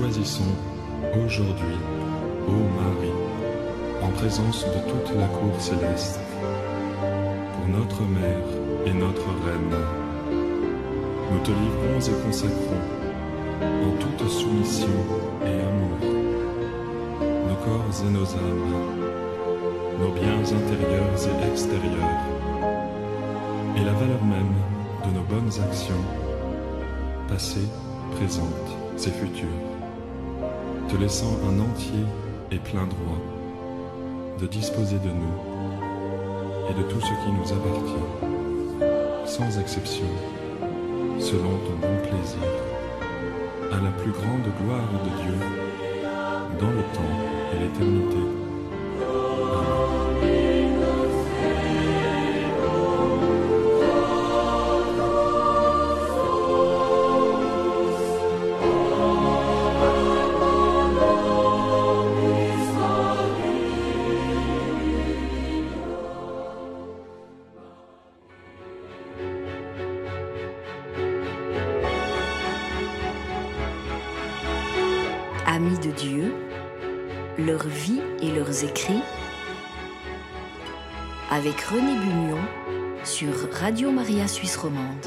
choisissons aujourd'hui, ô Marie, en présence de toute la cour céleste, pour notre Mère et notre Reine. Nous te livrons et consacrons, en toute soumission et amour, nos corps et nos âmes, nos biens intérieurs et extérieurs, et la valeur même de nos bonnes actions, passées, présentes et futures, te laissant un entier et plein droit de disposer de nous et de tout ce qui nous appartient, sans exception, selon ton bon plaisir, à la plus grande gloire de Dieu, dans le temps et l'éternité. Avec René Bugnon sur Radio Maria Suisse Romande.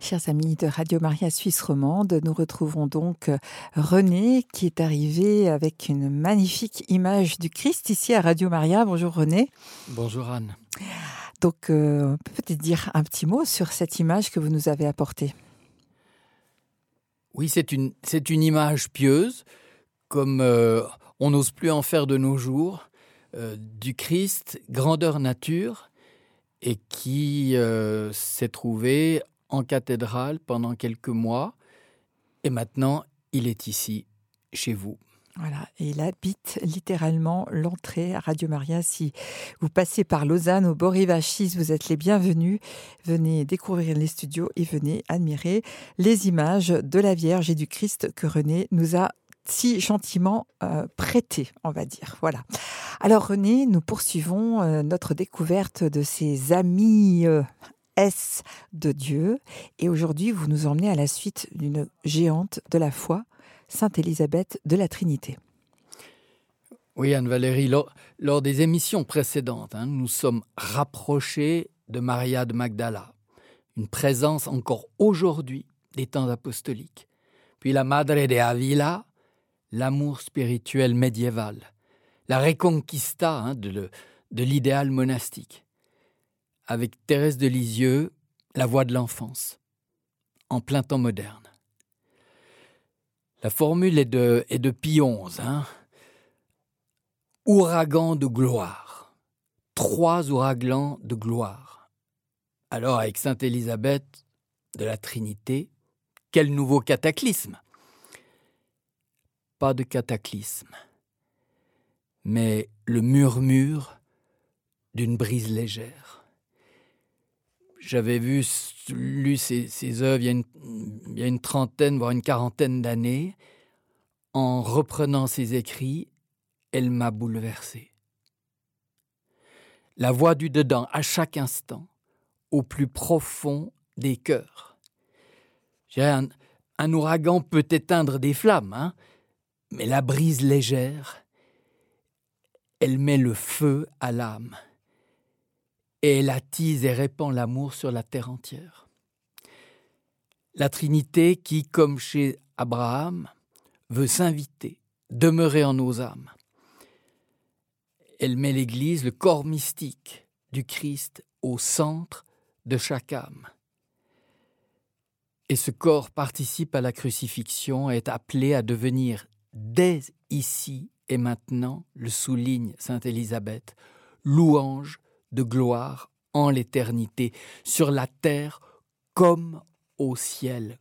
Chers amis de Radio Maria Suisse Romande, nous retrouvons donc René qui est arrivé avec une magnifique image du Christ ici à Radio Maria. Bonjour René. Bonjour Anne. Donc, euh, on peut peut-être dire un petit mot sur cette image que vous nous avez apportée. Oui, c'est une, image pieuse, comme euh, on n'ose plus en faire de nos jours, euh, du Christ, grandeur nature, et qui s'est trouvé en cathédrale pendant quelques mois, et maintenant il est ici, chez vous. Voilà, et il habite littéralement l'entrée à Radio Maria. Si vous passez par Lausanne au Borivachis, vous êtes les bienvenus. Venez découvrir les studios et venez admirer les images de la Vierge et du Christ que René nous a si gentiment euh, prêté, on va dire. Voilà. Alors René, nous poursuivons euh, notre découverte de ces amis euh, S de Dieu. Et aujourd'hui, vous nous emmenez à la suite d'une géante de la foi, Sainte Élisabeth de la Trinité. Oui, Anne-Valérie, lors, lors, des émissions précédentes, hein, nous sommes rapprochés de Maria de Magdala, une présence encore aujourd'hui des temps apostoliques. Puis la Madre de Avila, l'amour spirituel médiéval, la Reconquista hein, de, de l'idéal monastique. Avec Thérèse de Lisieux, la voix de l'enfance, en plein temps moderne. La formule est de, est de XI. Hein? Ouragan de gloire. Trois ouragans de gloire. Alors, avec Sainte Élisabeth de la Trinité, quel nouveau cataclysme? Pas de cataclysme, mais le murmure d'une brise légère. J'avais vu, lu ses, œuvres il y, a une, il y a une trentaine, voire une quarantaine d'années. En reprenant ses écrits, elle m'a bouleversé. La voix du dedans, à chaque instant, au plus profond des cœurs. Un, un, ouragan peut éteindre des flammes, hein, mais la brise légère, elle met le feu à l'âme et elle attise et répand l'amour sur la terre entière. La Trinité qui, comme chez Abraham, veut s'inviter, demeurer en nos âmes. Elle met l'Église, le corps mystique du Christ, au centre de chaque âme. Et ce corps participe à la crucifixion et est appelé à devenir dès ici et maintenant, le souligne Sainte Élisabeth, louange de gloire en l'éternité, sur la terre comme au ciel,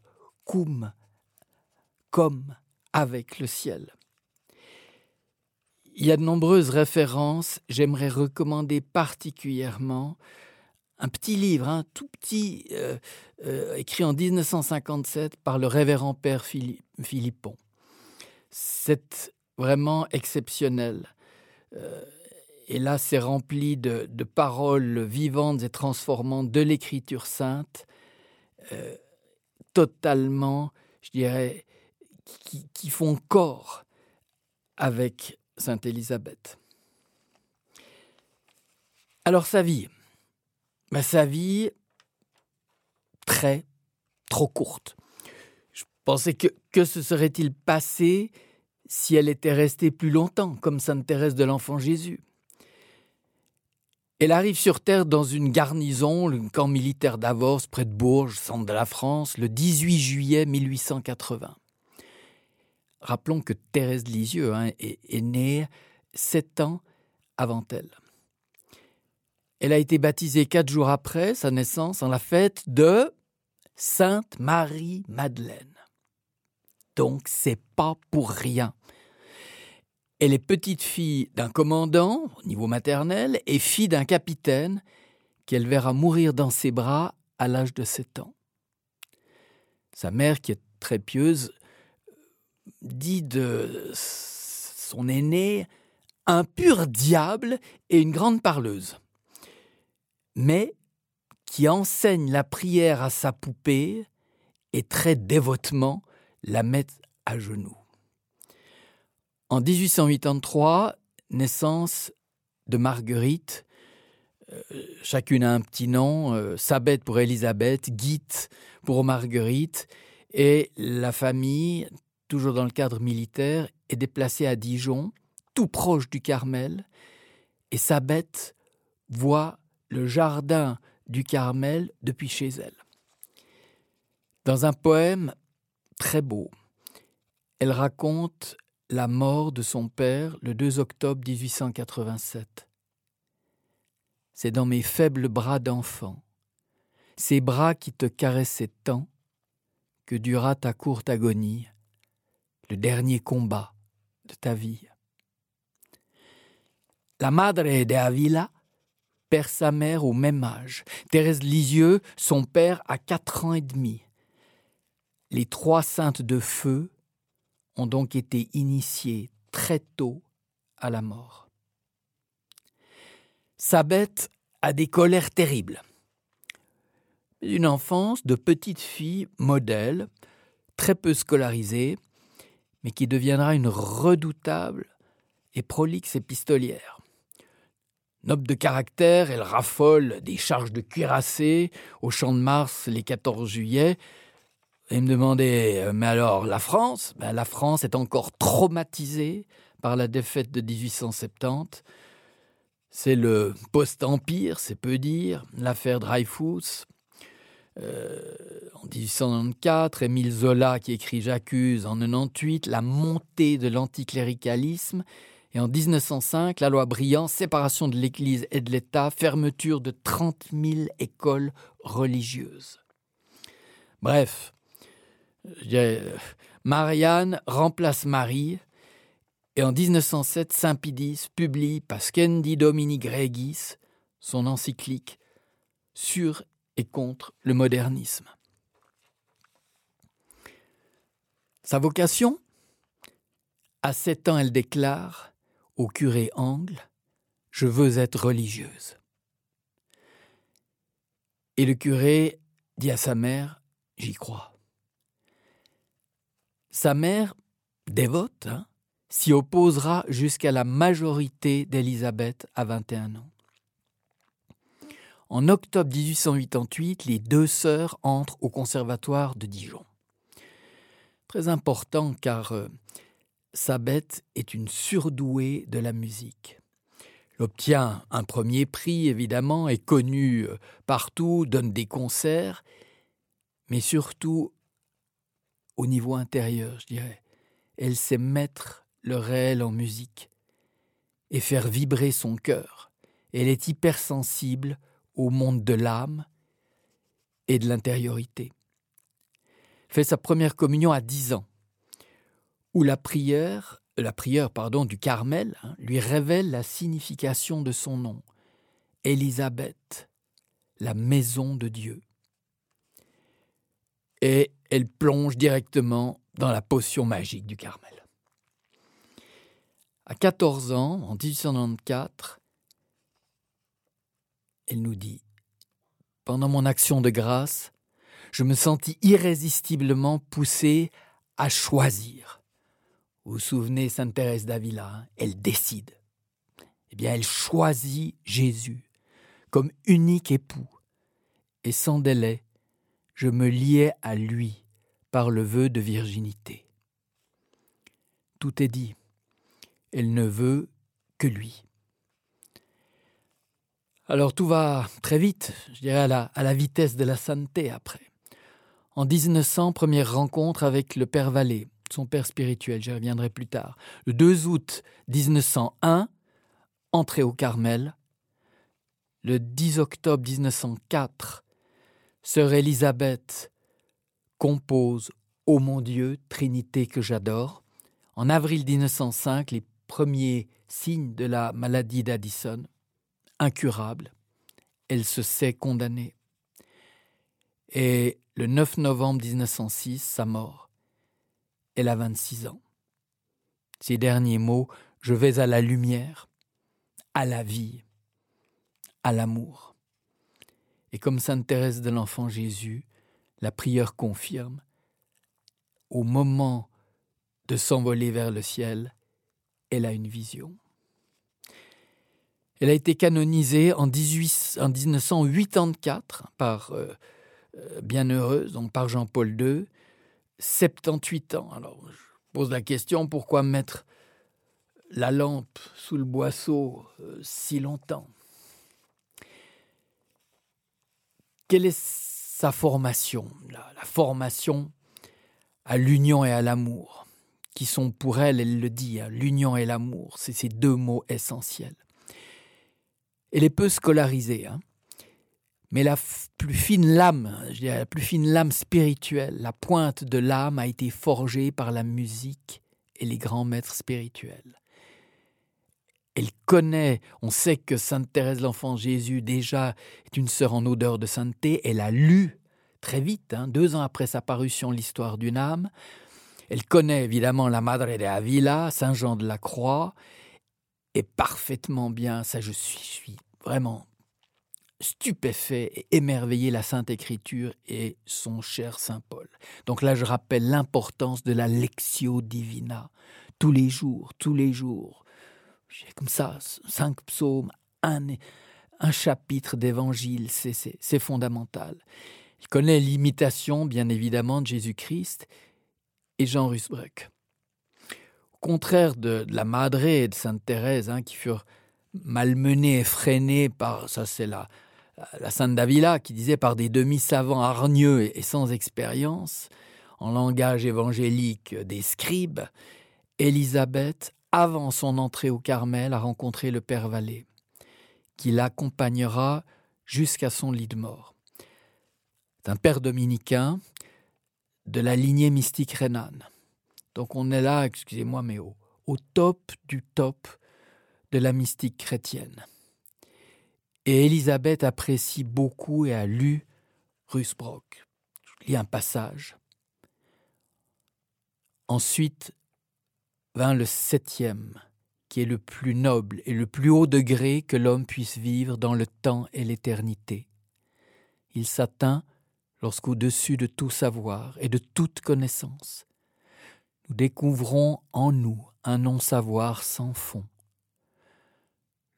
comme avec le ciel. Il y a de nombreuses références, j'aimerais recommander particulièrement un petit livre, un tout petit, euh, euh, écrit en 1957 par le révérend père Philippon. C'est vraiment exceptionnel. Et là, c'est rempli de, paroles vivantes et transformantes de l'Écriture sainte, totalement, je dirais, qui, font corps avec Sainte Élisabeth. Alors sa vie, bah, sa vie très, trop courte. Je pensais que, que se serait-il passé si elle était restée plus longtemps, comme Sainte Thérèse de l'Enfant Jésus? Elle arrive sur Terre dans une garnison, le camp militaire d'Avors, près de Bourges, centre de la France, le 18 juillet 1880. Rappelons que Thérèse Lisieux hein, est, née sept ans avant elle. Elle a été baptisée quatre jours après sa naissance en la fête de Sainte Marie-Madeleine. Donc c'est pas pour rien. Elle est petite fille d'un commandant au niveau maternel et fille d'un capitaine qu'elle verra mourir dans ses bras à l'âge de sept ans. Sa mère, qui est très pieuse, dit de son aîné un pur diable et une grande parleuse, mais qui enseigne la prière à sa poupée et très dévotement la met à genoux. En 1883, naissance de Marguerite, euh, chacune a un petit nom, euh, Sabette pour Élisabeth, Guite pour Marguerite, et la famille, toujours dans le cadre militaire, est déplacée à Dijon, tout proche du Carmel, et Sabette voit le jardin du Carmel depuis chez elle. Dans un poème très beau, elle raconte la mort de son père le 2 octobre 1887. C'est dans mes faibles bras d'enfant, ces bras qui te caressaient tant, que dura ta courte agonie, le dernier combat de ta vie. La Madre de Avila perd sa mère au même âge. Thérèse Lisieux, son père, a quatre ans et demi. Les trois saintes de feu ont donc été initiés très tôt à la mort. Sabette a des colères terribles. Une enfance de petite fille modèle, très peu scolarisée, mais qui deviendra une redoutable et prolixe épistolière. Noble de caractère, elle raffole des charges de cuirassés au champ de Mars les 14 juillet, et me demandait, euh, mais alors la France? Ben, La France est encore traumatisée par la défaite de 1870. C'est le post-empire, c'est peu dire, l'affaire Dreyfus. Euh, en 1894, Émile Zola qui écrit J'accuse en 98 la montée de l'anticléricalisme. Et en 1905, la loi Briand, séparation de l'Église et de l'État, fermeture de 30 000 écoles religieuses. Bref, Marianne remplace Marie, et en 1907, Saint Pidis publie Pascendi Domini Gregis, son encyclique sur et contre le modernisme. Sa vocation À sept ans, elle déclare au curé Angle Je veux être religieuse. Et le curé dit à sa mère J'y crois. Sa mère, dévote, hein, s'y opposera jusqu'à la majorité d'Élisabeth à 21 ans. En octobre 1888, les deux sœurs entrent au conservatoire de Dijon. Très important car euh, Sabette est une surdouée de la musique. Elle obtient un premier prix, évidemment, est connue euh, partout, donne des concerts, mais surtout au niveau intérieur, je dirais. Elle sait mettre le réel en musique et faire vibrer son cœur. Elle est hypersensible au monde de l'âme et de l'intériorité. Fait sa première communion à dix ans, où la prière, la prière pardon, du Carmel hein, lui révèle la signification de son nom, Élisabeth, la maison de Dieu. Et elle plonge directement dans la potion magique du Carmel. À 14 ans, en 1894, elle nous dit Pendant mon action de grâce, je me sentis irrésistiblement poussé à choisir. Vous vous souvenez, Sainte Thérèse d'Avila, hein, elle décide. Eh bien, elle choisit Jésus comme unique époux. Et sans délai, je me liais à lui par le vœu de virginité. Tout est dit. Elle ne veut que lui. Alors tout va très vite, je dirais à la, vitesse de la sainteté après. En 1900, première rencontre avec le père Vallée, son père spirituel, j'y reviendrai plus tard. Le 2 août 1901, entrée au Carmel. Le 10 octobre 1904, sœur Élisabeth compose Ô mon Dieu, Trinité que j'adore. En avril 1905, les premiers signes de la maladie d'Addison incurable. Elle se sait condamnée. Et le 9 novembre 1906, sa mort. Elle a 26 ans. Ces derniers mots, je vais à la lumière, à la vie, à l'amour. Et comme Sainte Thérèse de l'Enfant Jésus, la prière confirme, au moment de s'envoler vers le ciel, elle a une vision. Elle a été canonisée en, 18, en 1984 par euh, euh, Bienheureuse, donc par Jean-Paul II, 78 ans. Alors, je pose la question pourquoi mettre la lampe sous le boisseau euh, si longtemps? Sa formation la formation à l'union et à l'amour, qui sont pour elle, elle le dit, hein, l'union et l'amour, c'est ces deux mots essentiels. Elle est peu scolarisée, hein. mais la plus fine lame, je la plus fine lame spirituelle, la pointe de l'âme a été forgée par la musique et les grands maîtres spirituels. Elle connaît, on sait que Sainte Thérèse l'Enfant Jésus déjà est une sœur en odeur de sainteté, elle a lu très vite, hein, deux ans après sa parution l'histoire d'une âme, elle connaît évidemment la Madre de Avila, Saint Jean de la Croix, est parfaitement bien, ça je suis, suis vraiment stupéfait et émerveillé la Sainte Écriture et son cher Saint Paul. Donc là, je rappelle l'importance de la Lectio Divina. Tous les jours, tous les jours. Comme ça, cinq psaumes, un, un chapitre d'évangile, c'est fondamental. Il connaît l'imitation, bien évidemment, de Jésus-Christ et Jean Rusbruck contraire de, la Madre et de Sainte Thérèse, hein, qui furent malmenés et par, ça c'est la, la Sainte Davila qui disait par des demi-savants hargneux et sans expérience, en langage évangélique des scribes, Élisabeth, avant son entrée au Carmel, a rencontré le Père Vallée, qui l'accompagnera jusqu'à son lit de mort. C'est un père dominicain de la lignée mystique rhénane. Donc on est là, excusez-moi, mais au, top du top de la mystique chrétienne. Et Élisabeth apprécie beaucoup et a lu Rusbrock. Je lis un passage. Ensuite vint le septième, qui est le plus noble et le plus haut degré que l'homme puisse vivre dans le temps et l'éternité. Il s'atteint lorsqu'au-dessus de tout savoir et de toute connaissance, nous découvrons en nous un non-savoir sans fond.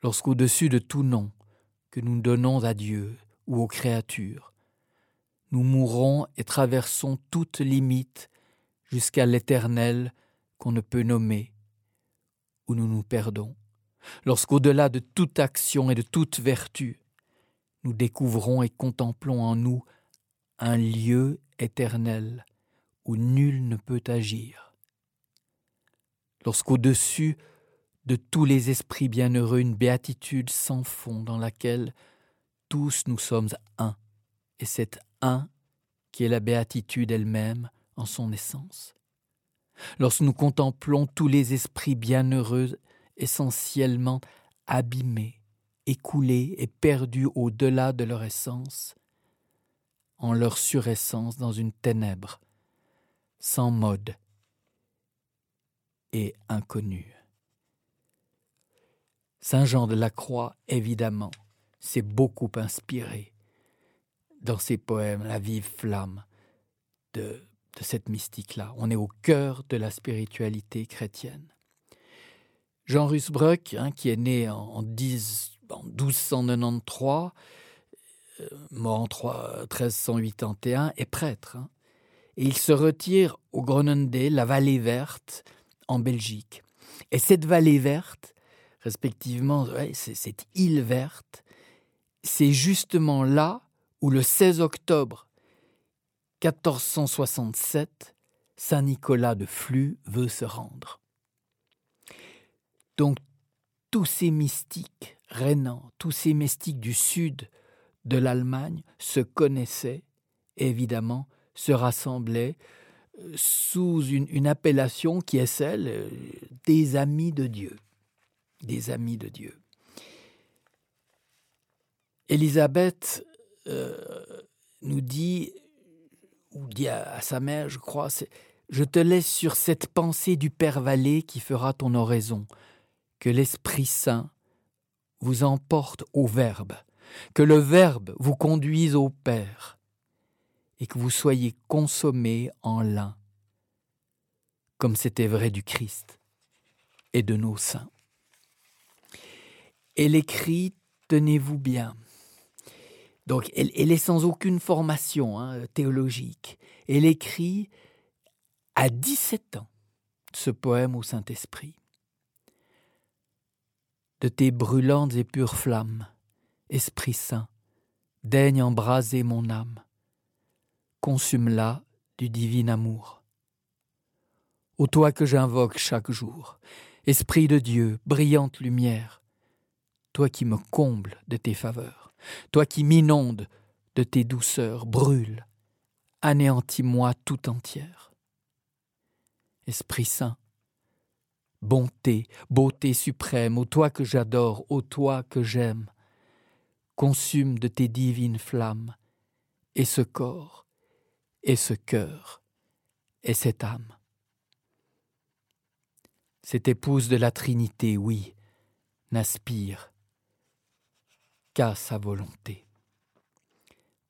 Lorsqu'au-dessus de tout nom que nous donnons à Dieu ou aux créatures, nous mourons et traversons toute limite jusqu'à l'éternel qu'on ne peut nommer, où nous nous perdons, lorsqu'au-delà de toute action et de toute vertu, nous découvrons et contemplons en nous un lieu éternel où nul ne peut agir. Lorsqu'au-dessus de tous les esprits bienheureux une béatitude sans fond dans laquelle tous nous sommes un, et c'est un qui est la béatitude elle-même en son essence. Lorsque nous contemplons tous les esprits bienheureux essentiellement abîmés, écoulés et perdus au-delà de leur essence, en leur suressence dans une ténèbre, sans mode et inconnu. Saint Jean de la Croix, évidemment, s'est beaucoup inspiré dans ses poèmes, la vive flamme de, cette mystique-là. On est au cœur de la spiritualité chrétienne. Jean Rusbruck, hein, qui est né en, 1293, euh, mort en 1381, est prêtre. Hein. et il se retire au Groenendé, la vallée verte, en Belgique. Et cette vallée verte, respectivement, cette île verte, c'est justement là où le 16 octobre 1467, Saint Nicolas de Flux veut se rendre. Donc tous ces mystiques rhénans, tous ces mystiques du sud de l'Allemagne se connaissaient évidemment se rassemblaient euh, sous une, une, appellation qui est celle euh, des amis de Dieu. Des amis de Dieu. Élisabeth euh, nous dit, ou dit à, sa mère, je crois, je te laisse sur cette pensée du Père Vallée qui fera ton oraison, que l'Esprit Saint vous emporte au Verbe, que le Verbe vous conduise au Père, et que vous soyez consommés en l'un, comme c'était vrai du Christ et de nos saints. Elle écrit, tenez-vous bien, donc, elle, est sans aucune formation hein, théologique. Elle écrit à 17 ans ce poème au Saint-Esprit. De tes brûlantes et pures flammes, Esprit Saint, daigne embraser mon âme, consume-la du divin amour. Ô toi que j'invoque chaque jour, Esprit de Dieu, brillante lumière, toi qui me combles de tes faveurs toi qui m'inondes de tes douceurs, brûle, anéantis-moi tout entière. Esprit Saint, bonté, beauté suprême, ô toi que j'adore, ô toi que j'aime, consume de tes divines flammes, et ce corps, et ce cœur, et cette âme. Cette épouse de la Trinité, oui, n'aspire qu'à sa volonté.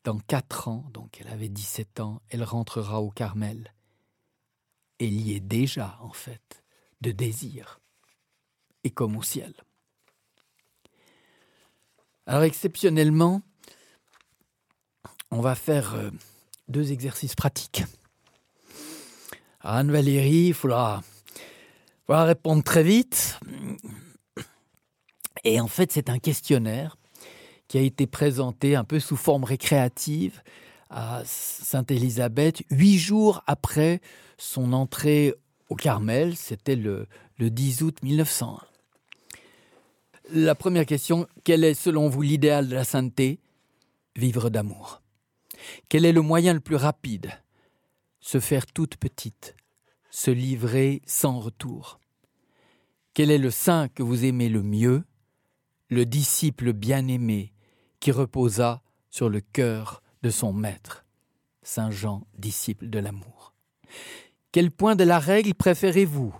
Dans quatre ans, donc elle avait 17 ans, elle rentrera au Carmel. Elle y est déjà, en fait, de désir, et comme au ciel. Alors exceptionnellement, on va faire euh, deux exercices pratiques. Anne-Valérie, il faudra, faudra répondre très vite. Et en fait, c'est un questionnaire qui a été présenté un peu sous forme récréative à Sainte-Élisabeth, huit jours après son entrée au Carmel, c'était le, le 10 août 1901. La première question, quel est selon vous l'idéal de la sainteté? Vivre d'amour. Quel est le moyen le plus rapide? Se faire toute petite, se livrer sans retour. Quel est le saint que vous aimez le mieux? Le disciple bien-aimé reposa sur le cœur de son maître, Saint Jean, disciple de l'amour. Quel point de la règle préférez-vous?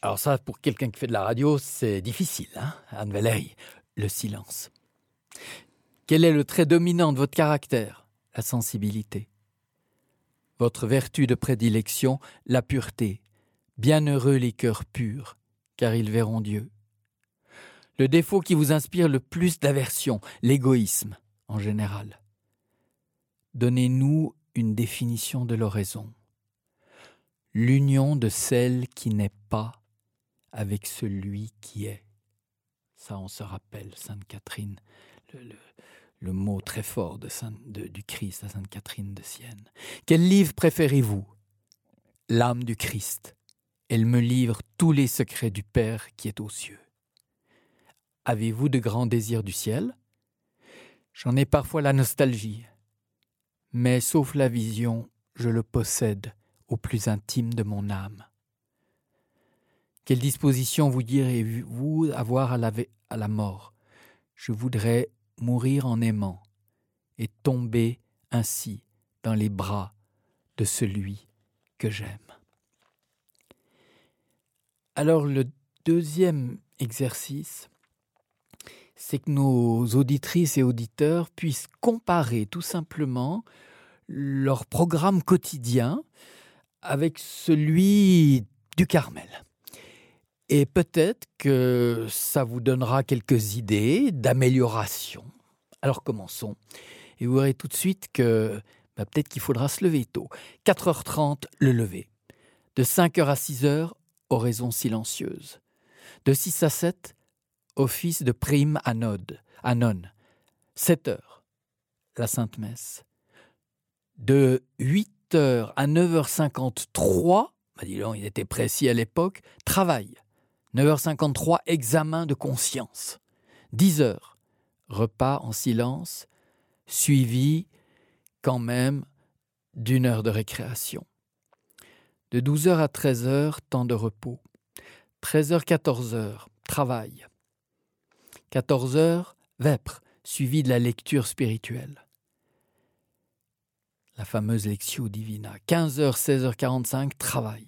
Alors ça, pour quelqu'un qui fait de la radio, c'est difficile, hein Anne-Valérie, le silence. Quel est le trait dominant de votre caractère? La sensibilité. Votre vertu de prédilection, la pureté. Bienheureux les cœurs purs, car ils verront Dieu le défaut qui vous inspire le plus d'aversion, l'égoïsme en général. Donnez-nous une définition de l'oraison. L'union de celle qui n'est pas avec celui qui est. Ça, on se rappelle, Sainte Catherine, le, mot très fort du Christ à Sainte Catherine de Sienne. Quel livre préférez-vous? L'âme du Christ. Elle me livre tous les secrets du Père qui est aux cieux. Avez-vous de grands désirs du ciel? J'en ai parfois la nostalgie, mais sauf la vision, je le possède au plus intime de mon âme. Quelle disposition vous direz-vous avoir à la, à la mort? Je voudrais mourir en aimant et tomber ainsi dans les bras de celui que j'aime. Alors le deuxième exercice, c'est que nos auditrices et auditeurs puissent comparer tout simplement leur programme quotidien avec celui du Carmel. Et peut-être que ça vous donnera quelques idées d'amélioration. Alors commençons. Et vous verrez tout de suite que bah, peut-être qu'il faudra se lever tôt. 4h30, le lever. De 5h à 6h, oraison silencieuse. De 6 à 7, office de prime anode, anone. 7 heures, la Sainte Messe. De 8 heures à 9h53, bah il était précis à l'époque, travail. 9h53, examen de conscience. 10 heures, repas en silence, suivi quand même d'une heure de récréation. De 12h à 13h, temps de repos. 13h-14h, travail. 14 heures, vêpres, suivi de la lecture spirituelle. La fameuse Lectio Divina. 15h, 16h45, travail.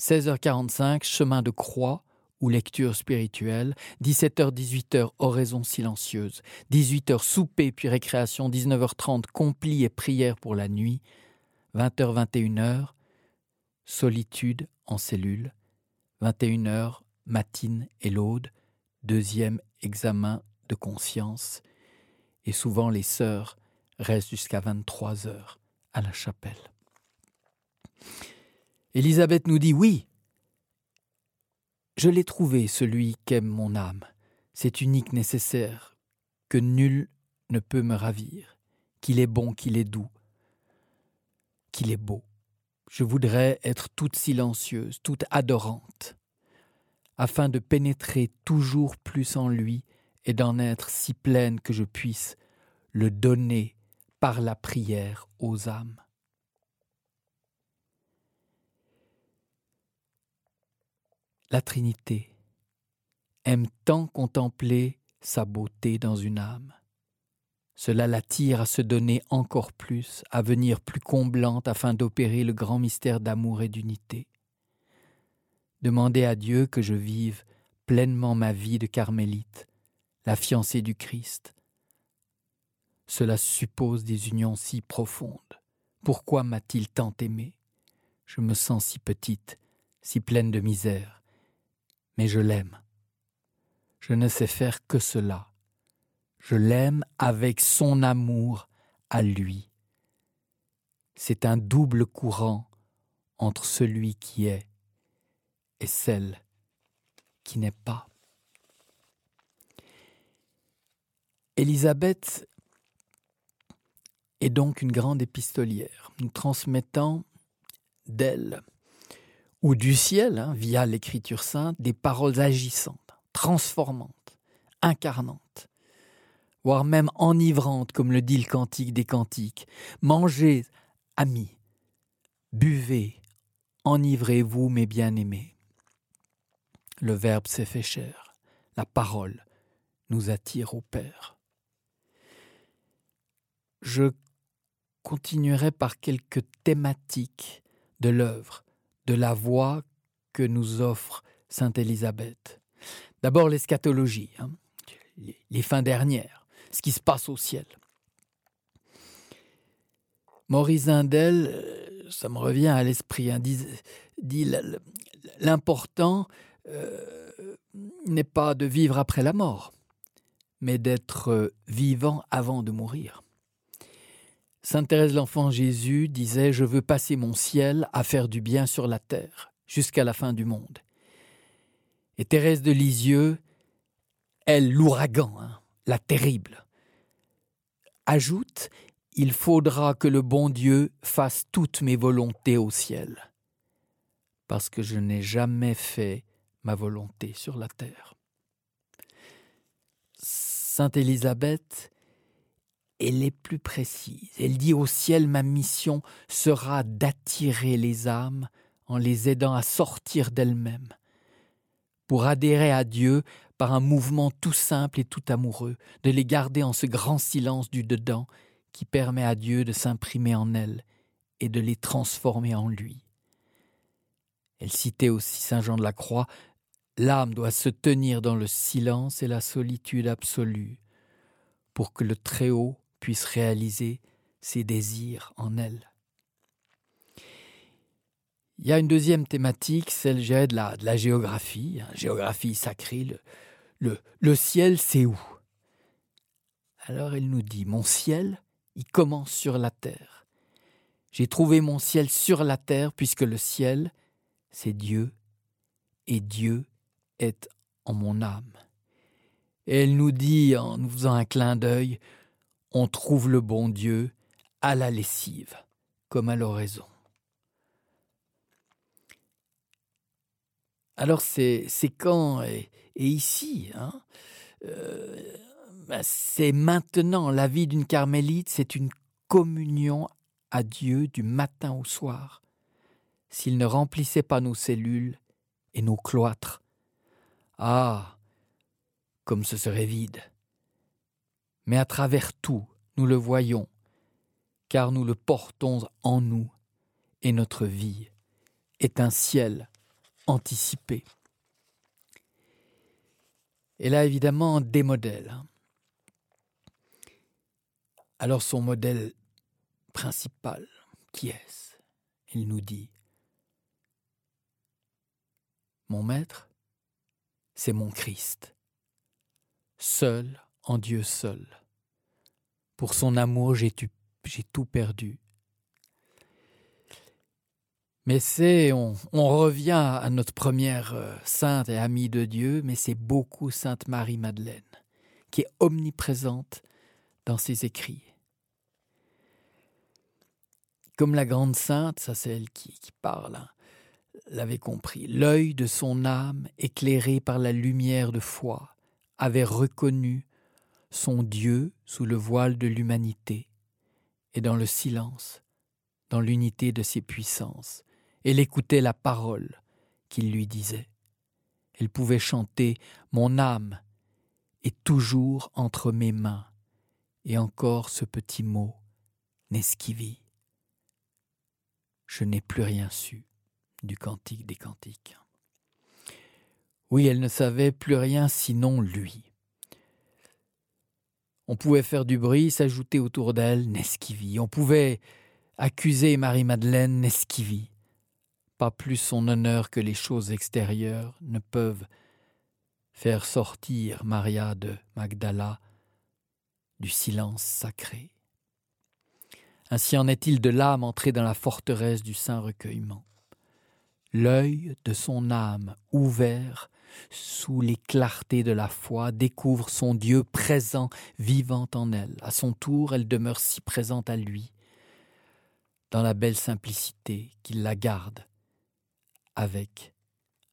16h45, chemin de croix ou lecture spirituelle. 17h, 18h, oraison silencieuse. 18h, souper puis récréation. 19h30, complis et prière pour la nuit. 20h, 21h, solitude en cellule. 21h, matine et l'aude. Deuxième examen de conscience. Et souvent les sœurs restent jusqu'à 23 heures à la chapelle. Élisabeth nous dit oui, je l'ai trouvé, celui qu'aime mon âme. C'est unique nécessaire, que nul ne peut me ravir, qu'il est bon, qu'il est doux, qu'il est beau. Je voudrais être toute silencieuse, toute adorante, afin de pénétrer toujours plus en lui et d'en être si pleine que je puisse le donner par la prière aux âmes. La Trinité aime tant contempler sa beauté dans une âme. Cela l'attire à se donner encore plus, à venir plus comblante afin d'opérer le grand mystère d'amour et d'unité. Demandez à Dieu que je vive pleinement ma vie de carmélite, la fiancée du Christ. Cela suppose des unions si profondes. Pourquoi m'a-t-il tant aimé? Je me sens si petite, si pleine de misère, mais je l'aime. Je ne sais faire que cela. Je l'aime avec son amour à lui. C'est un double courant entre celui qui est et celle qui n'est pas. Élisabeth est donc une grande épistolière, nous transmettant d'elle ou du ciel, hein, via l'écriture sainte, des paroles agissantes, transformantes, incarnantes, voire même enivrantes, comme le dit le cantique des cantiques. Mangez, amis, buvez, enivrez-vous, mes bien-aimés. Le Verbe s'est fait chair, la parole nous attire au Père. Je continuerai par quelques thématiques de l'œuvre, de la voix que nous offre Sainte Élisabeth. D'abord l'eschatologie, hein, les fins dernières, ce qui se passe au ciel. Maurice Zindel, euh, ça me revient à l'esprit, hein, dit l'important euh, n'est pas de vivre après la mort, mais d'être euh, vivant avant de mourir. Sainte Thérèse l'Enfant Jésus disait Je veux passer mon ciel à faire du bien sur la terre, jusqu'à la fin du monde. Et Thérèse de Lisieux, elle, l'ouragan, hein, la terrible, ajoute Il faudra que le bon Dieu fasse toutes mes volontés au ciel, parce que je n'ai jamais fait ma volonté sur la terre. Sainte Élisabeth, elle est plus précise. Elle dit au ciel, ma mission sera d'attirer les âmes en les aidant à sortir d'elles-mêmes, pour adhérer à Dieu par un mouvement tout simple et tout amoureux, de les garder en ce grand silence du dedans qui permet à Dieu de s'imprimer en elles et de les transformer en lui. Elle citait aussi Saint Jean de la Croix L'âme doit se tenir dans le silence et la solitude absolue pour que le Très-Haut puisse réaliser ses désirs en elle. Il y a une deuxième thématique, celle de la, de la géographie, hein, géographie sacrée. Le, le, le ciel, c'est où? Alors elle nous dit, mon ciel, il commence sur la terre. J'ai trouvé mon ciel sur la terre puisque le ciel, c'est Dieu, et Dieu est en mon âme. Et elle nous dit, en nous faisant un clin d'œil, on trouve le bon Dieu à la lessive, comme à l'oraison. Alors c'est quand et, ici, hein, euh, ben, c'est maintenant la vie d'une carmélite, c'est une communion à Dieu du matin au soir. S'il ne remplissait pas nos cellules et nos cloîtres, ah, comme ce serait vide. Mais à travers tout, nous le voyons, car nous le portons en nous, et notre vie est un ciel anticipé. Et là, évidemment, des modèles. Hein. Alors son modèle principal, qui est-ce? Il nous dit, Mon maître, c'est mon Christ, seul en Dieu seul. Pour son amour, j'ai tout perdu. Mais c'est, on, revient à notre première euh, sainte et amie de Dieu, mais c'est beaucoup Sainte Marie-Madeleine, qui est omniprésente dans ses écrits. Comme la grande sainte, ça c'est elle qui, qui parle, hein, l'avait compris, l'œil de son âme, éclairé par la lumière de foi, avait reconnu son Dieu sous le voile de l'humanité, et dans le silence, dans l'unité de ses puissances, elle écoutait la parole qu'il lui disait. Elle pouvait chanter Mon âme est toujours entre mes mains, et encore ce petit mot, Nesquivi. Je n'ai plus rien su du cantique des cantiques. Oui, elle ne savait plus rien sinon lui. On pouvait faire du bruit, s'ajouter autour d'elle Nesquivi. On pouvait accuser Marie-Madeleine Nesquivi. Pas plus son honneur que les choses extérieures ne peuvent faire sortir Maria de Magdala du silence sacré. Ainsi en est-il de l'âme entrée dans la forteresse du saint recueillement l'œil de son âme ouvert sous les clartés de la foi découvre son Dieu présent, vivant en elle. À son tour, elle demeure si présente à lui, dans la belle simplicité qu'il la garde, avec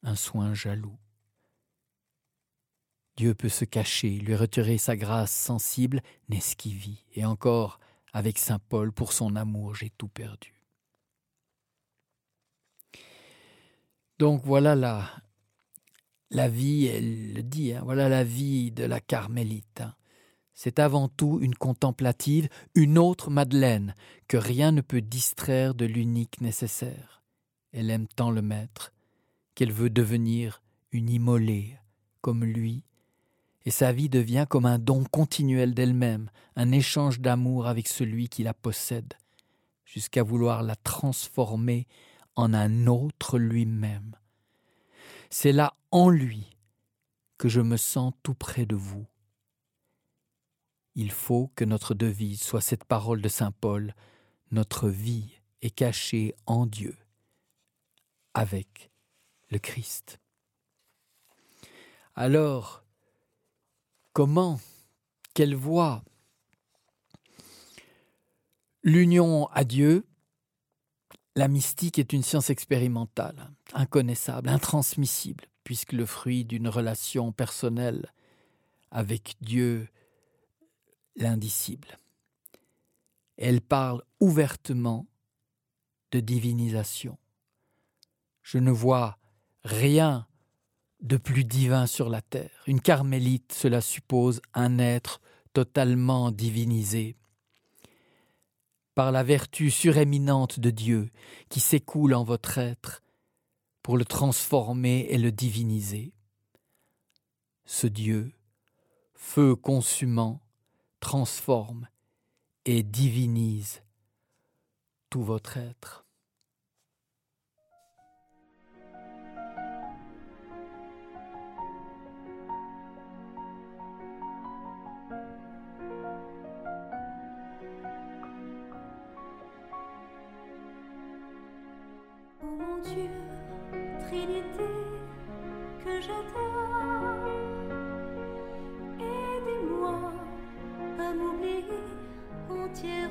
un soin jaloux. Dieu peut se cacher, lui retirer sa grâce sensible, n'est-ce qui vit, et encore, avec saint Paul, pour son amour, j'ai tout perdu. Donc voilà la, la vie, elle le dit, hein, voilà la vie de la carmélite. Hein. C'est avant tout une contemplative, une autre Madeleine, que rien ne peut distraire de l'unique nécessaire. Elle aime tant le maître qu'elle veut devenir une immolée comme lui, et sa vie devient comme un don continuel d'elle-même, un échange d'amour avec celui qui la possède, jusqu'à vouloir la transformer en un autre lui-même. C'est là en lui que je me sens tout près de vous. Il faut que notre devise soit cette parole de Saint Paul, notre vie est cachée en Dieu, avec le Christ. Alors, comment, quelle voie L'union à Dieu, la mystique est une science expérimentale, inconnaissable, intransmissible, puisque le fruit d'une relation personnelle avec Dieu, l'indicible. Elle parle ouvertement de divinisation. Je ne vois rien de plus divin sur la terre. Une carmélite, cela suppose un être totalement divinisé, par la vertu suréminente de Dieu qui s'écoule en votre être pour le transformer et le diviniser. ce Dieu, feu consumant, transforme et divinise tout votre être. Dieu, Trinité, que j'adore. Aidez-moi à m'oublier entier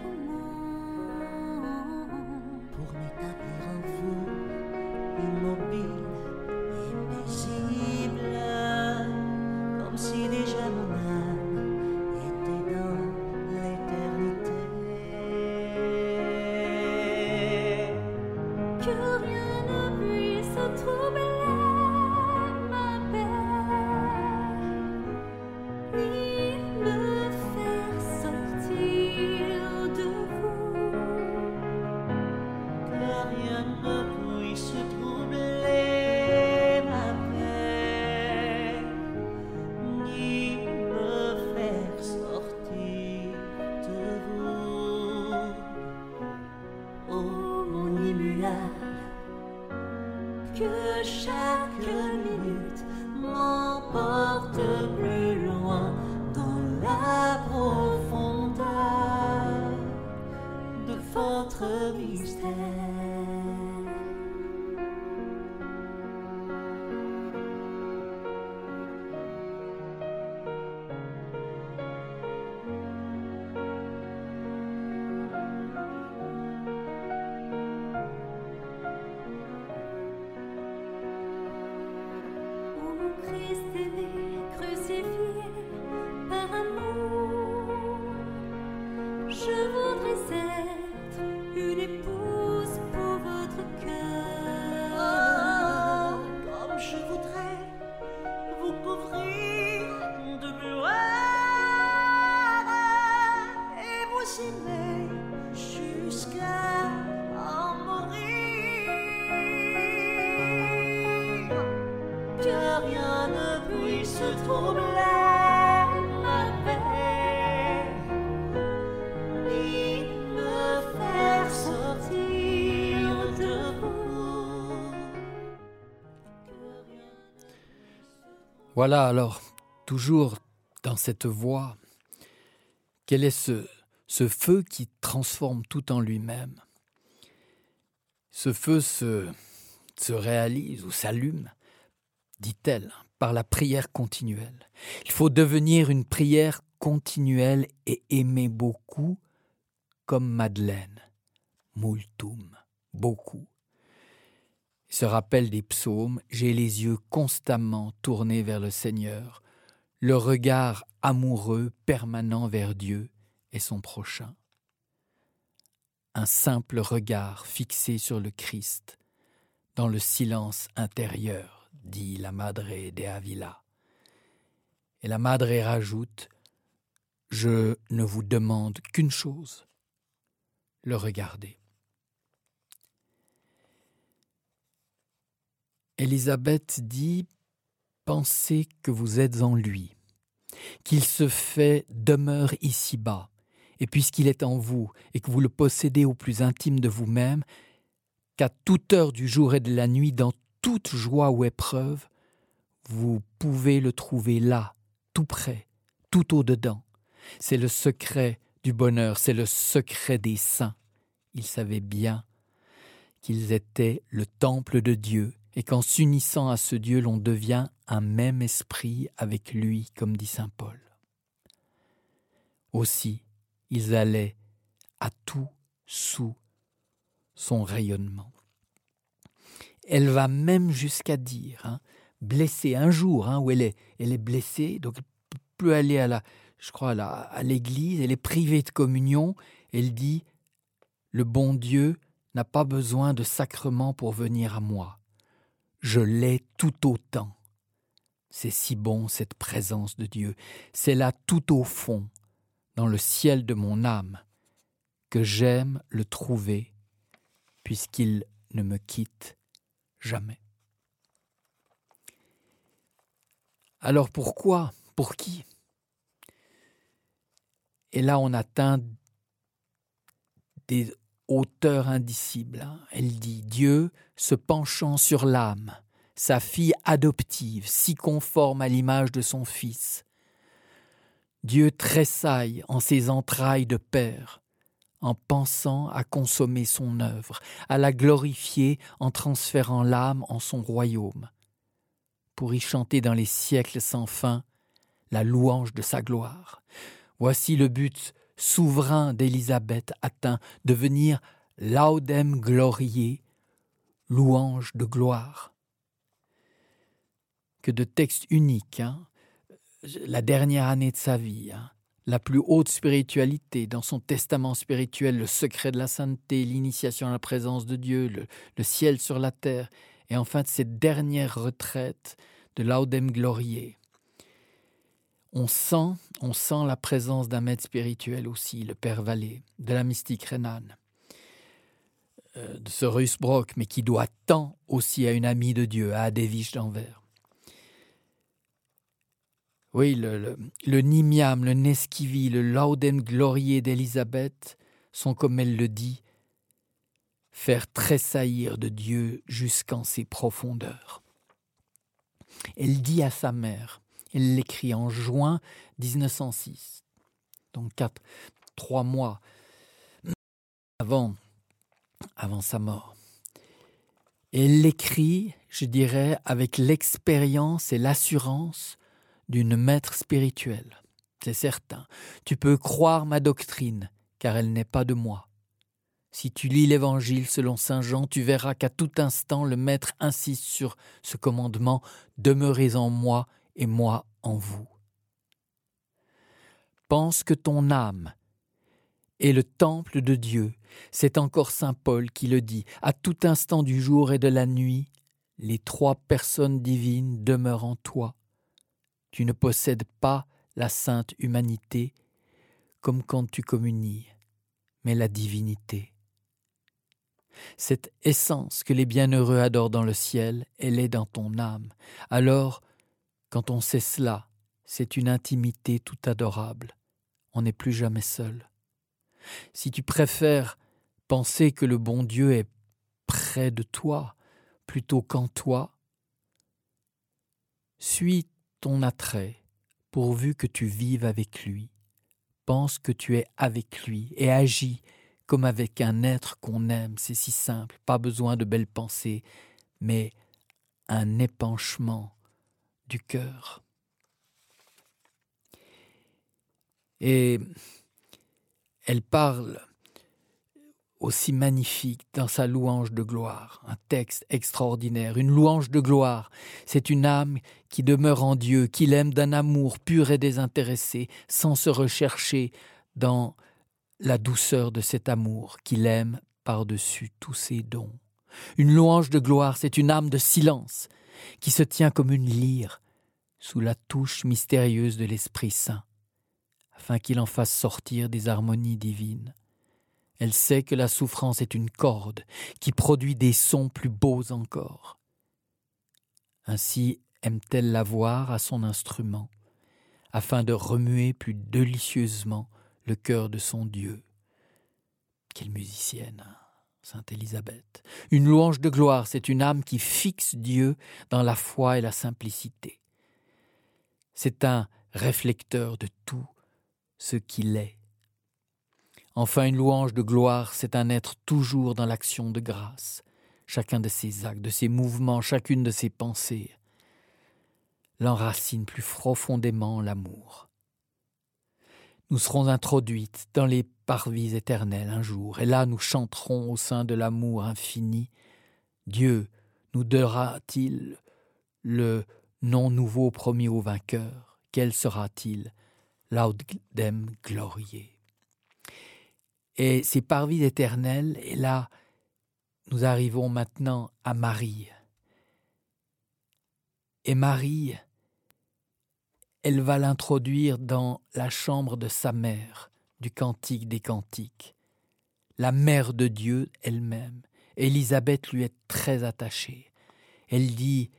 Voilà alors, toujours dans cette voie, quel est ce, feu qui transforme tout en lui-même? Ce feu se réalise ou s'allume, dit-elle, par la prière continuelle. Il faut devenir une prière continuelle et aimer beaucoup comme Madeleine. Multum, beaucoup se rappelle des psaumes, j'ai les yeux constamment tournés vers le Seigneur, le regard amoureux permanent vers Dieu et son prochain. Un simple regard fixé sur le Christ, dans le silence intérieur, dit la Madre de Avila. Et la Madre rajoute Je ne vous demande qu'une chose, le regarder. Élisabeth dit Pensez que vous êtes en lui, qu'il se fait demeure ici-bas, et puisqu'il est en vous, et que vous le possédez au plus intime de vous-même, qu'à toute heure du jour et de la nuit, dans toute joie ou épreuve, vous pouvez le trouver là, tout près, tout au-dedans. C'est le secret du bonheur, c'est le secret des saints. Ils savaient bien qu'ils étaient le temple de Dieu et qu'en s'unissant à ce Dieu, l'on devient un même esprit avec lui, comme dit Saint Paul. Aussi, ils allaient à tout sous son rayonnement. Elle va même jusqu'à dire, hein, blessée un jour hein, où elle est, blessée, donc elle peut aller à la, je crois, à l'église, elle est privée de communion. Elle dit, le bon Dieu n'a pas besoin de sacrement pour venir à moi je l'ai tout autant. C'est si bon cette présence de Dieu, c'est là tout au fond, dans le ciel de mon âme, que j'aime le trouver, puisqu'il ne me quitte jamais. Alors pourquoi? Pour qui? Et là, on atteint des hauteurs indicibles. Elle dit Dieu se penchant sur l'âme, sa fille adoptive, si conforme à l'image de son Fils. Dieu tressaille en ses entrailles de père, en pensant à consommer son œuvre, à la glorifier en transférant l'âme en son royaume, pour y chanter dans les siècles sans fin la louange de sa gloire. Voici le but souverain d'Élisabeth atteint, devenir laudem gloriae, louange de gloire. Que de textes uniques, hein. la dernière année de sa vie, hein la plus haute spiritualité, dans son testament spirituel, le secret de la sainteté, l'initiation à la présence de Dieu, le, ciel sur la terre, et enfin de cette dernière retraite de Laudem Gloriae. On sent, on sent la présence d'un maître spirituel aussi, le Père Vallée, de la mystique rhénane, euh, de ce Rusbrock, mais qui doit tant aussi à une amie de Dieu, à Adévige d'Anvers. Oui, le, Nimiam, le Nesquivi, le Laudem Glorier d'Élisabeth sont, comme elle le dit, faire tressaillir de Dieu jusqu'en ses profondeurs. Elle dit à sa mère, elle l'écrit en juin 1906, donc quatre, trois mois avant, avant sa mort. elle l'écrit, je dirais, avec l'expérience et l'assurance d'une maître spirituelle. C'est certain. Tu peux croire ma doctrine, car elle n'est pas de moi. Si tu lis l'Évangile selon Saint Jean, tu verras qu'à tout instant le Maître insiste sur ce commandement Demeurez en moi et moi en vous. Pense que ton âme est le temple de Dieu. C'est encore Saint Paul qui le dit. À tout instant du jour et de la nuit, les trois personnes divines demeurent en toi. Tu ne possèdes pas la sainte humanité comme quand tu communies, mais la divinité. Cette essence que les bienheureux adorent dans le ciel, elle est dans ton âme. Alors, quand on sait cela, c'est une intimité tout adorable. On n'est plus jamais seul. Si tu préfères penser que le bon Dieu est près de toi plutôt qu'en toi, suis ton attrait, pourvu que tu vives avec lui. Pense que tu es avec lui et agis comme avec un être qu'on aime, c'est si simple, pas besoin de belles pensées, mais un épanchement du cœur. Et elle parle aussi magnifique dans sa louange de gloire, un texte extraordinaire, une louange de gloire. C'est une âme qui demeure en Dieu, qui l'aime d'un amour pur et désintéressé, sans se rechercher dans la douceur de cet amour, qui l'aime par-dessus tous ses dons. Une louange de gloire, c'est une âme de silence, qui se tient comme une lyre sous la touche mystérieuse de l'Esprit Saint, afin qu'il en fasse sortir des harmonies divines. Elle sait que la souffrance est une corde qui produit des sons plus beaux encore. Ainsi aime-t-elle la voir à son instrument, afin de remuer plus délicieusement le cœur de son Dieu. Quelle musicienne, Sainte Élisabeth. Une louange de gloire, c'est une âme qui fixe Dieu dans la foi et la simplicité. C'est un réflecteur de tout ce qu'il est Enfin, une louange de gloire, c'est un être toujours dans l'action de grâce, chacun de ses actes, de ses mouvements, chacune de ses pensées. L'enracine plus profondément l'amour. Nous serons introduites dans les parvis éternels un jour, et là nous chanterons au sein de l'amour infini. Dieu nous donnera-t-il le nom nouveau promis au vainqueur Quel sera-t-il? Laudem glorieux. Et c'est par vie éternelle. Et là, nous arrivons maintenant à Marie. Et Marie, elle va l'introduire dans la chambre de sa mère, du Cantique des Cantiques, la mère de Dieu elle-même. Élisabeth lui est très attachée. Elle dit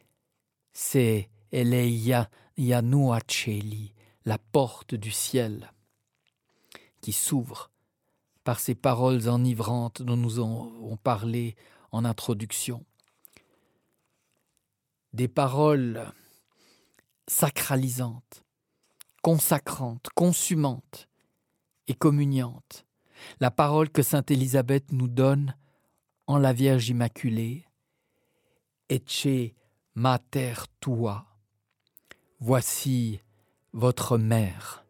C'est Eleia Yanuacheli, la porte du ciel, qui s'ouvre par ces paroles enivrantes dont nous avons parlé en introduction. Des paroles sacralisantes, consacrantes, consumantes et communiantes. La parole que Sainte Élisabeth nous donne en la Vierge Immaculée, Ecce mater tua, voici votre mère.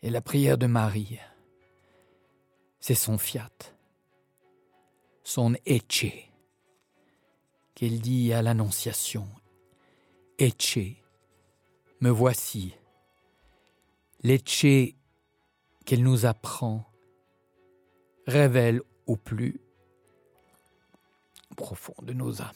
Et la prière de Marie, c'est son fiat, son Ecce, qu'elle dit à l'Annonciation. Ecce, me voici. L'Ecce qu'elle nous apprend révèle au plus profond de nos âmes.